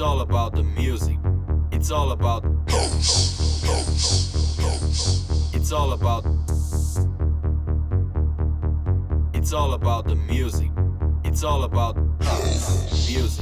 It's all about the music. It's all about. It's all about. It's all about the music. It's all about music, music.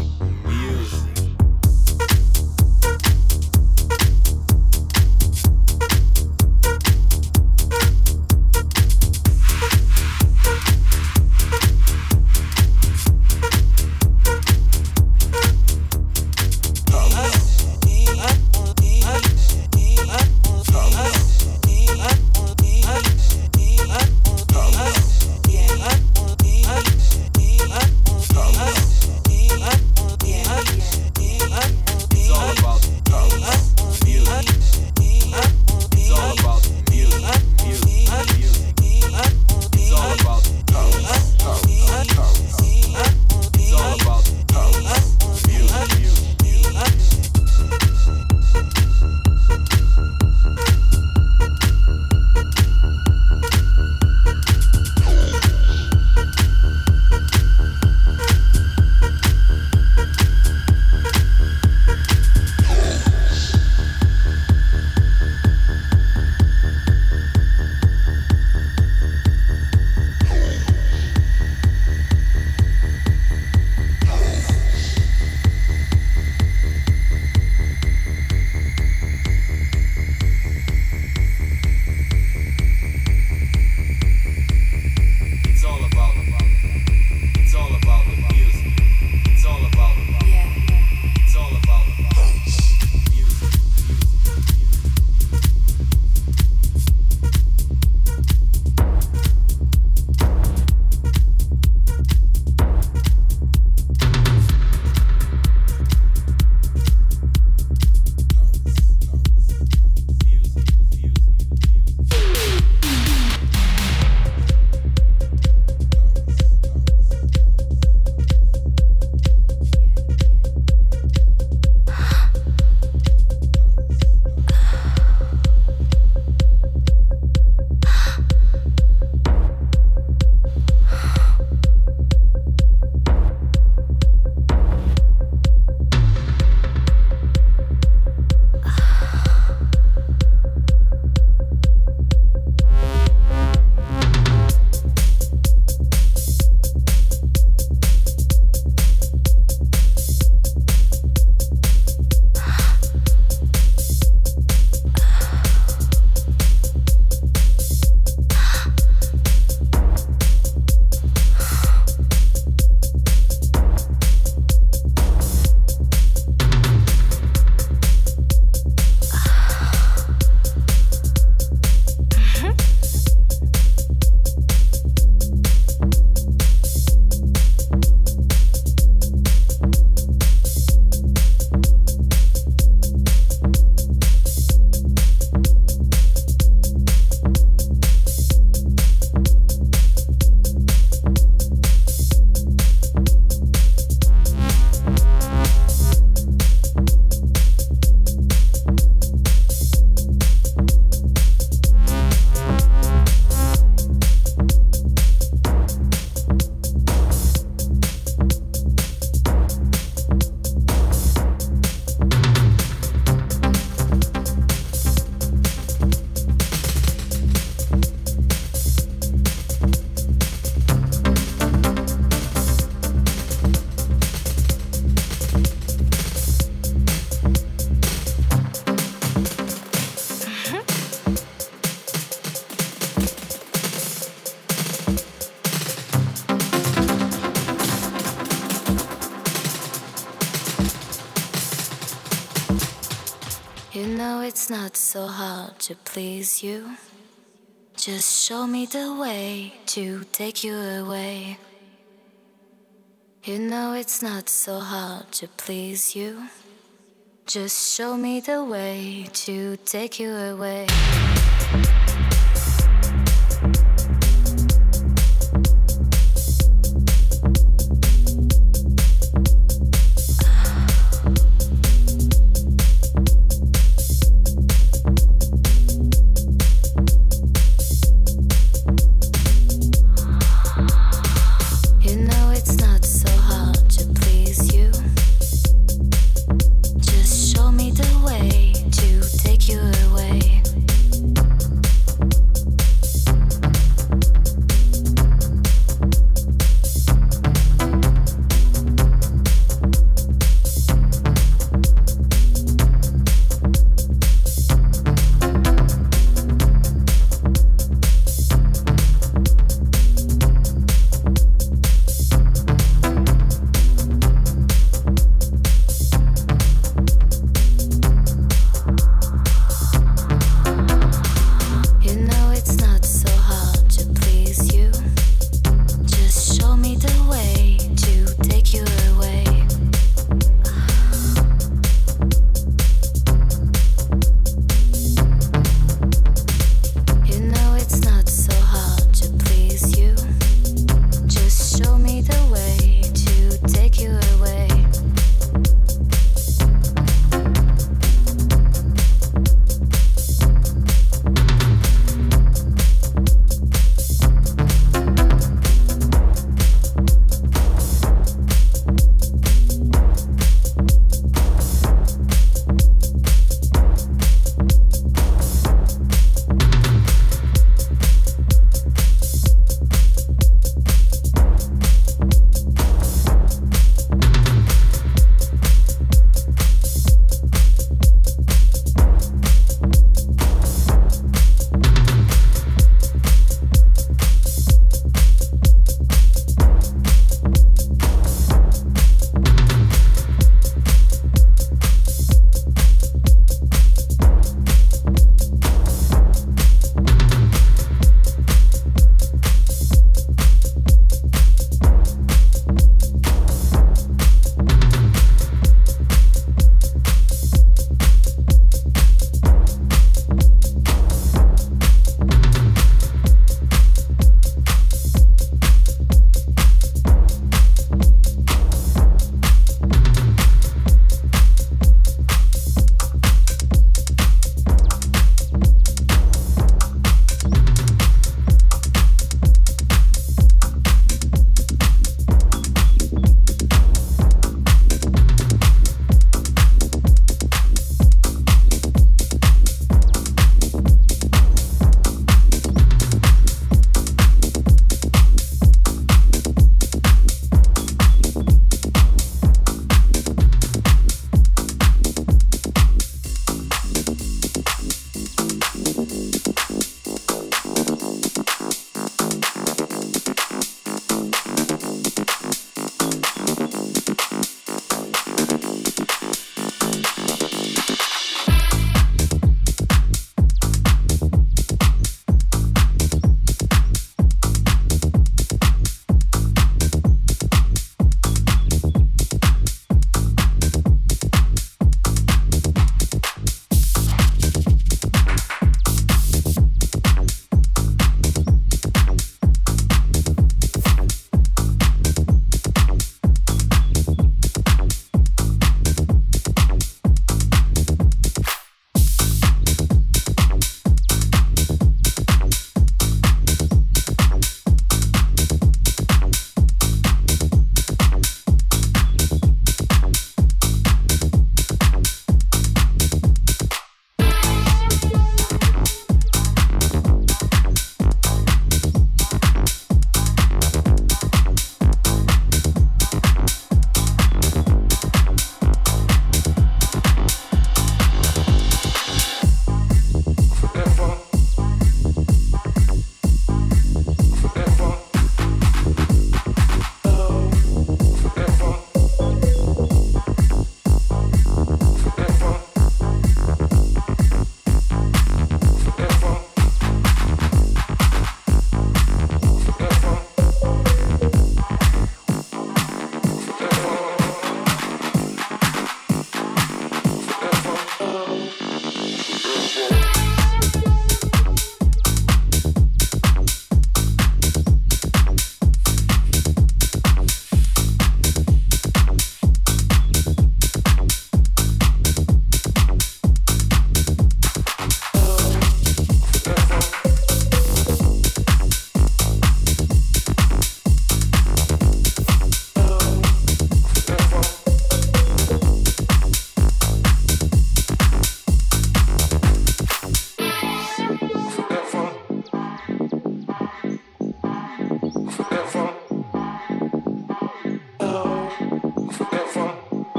To please you. Just show me the way to take you away. You know it's not so hard to please you. Just show me the way to take you away.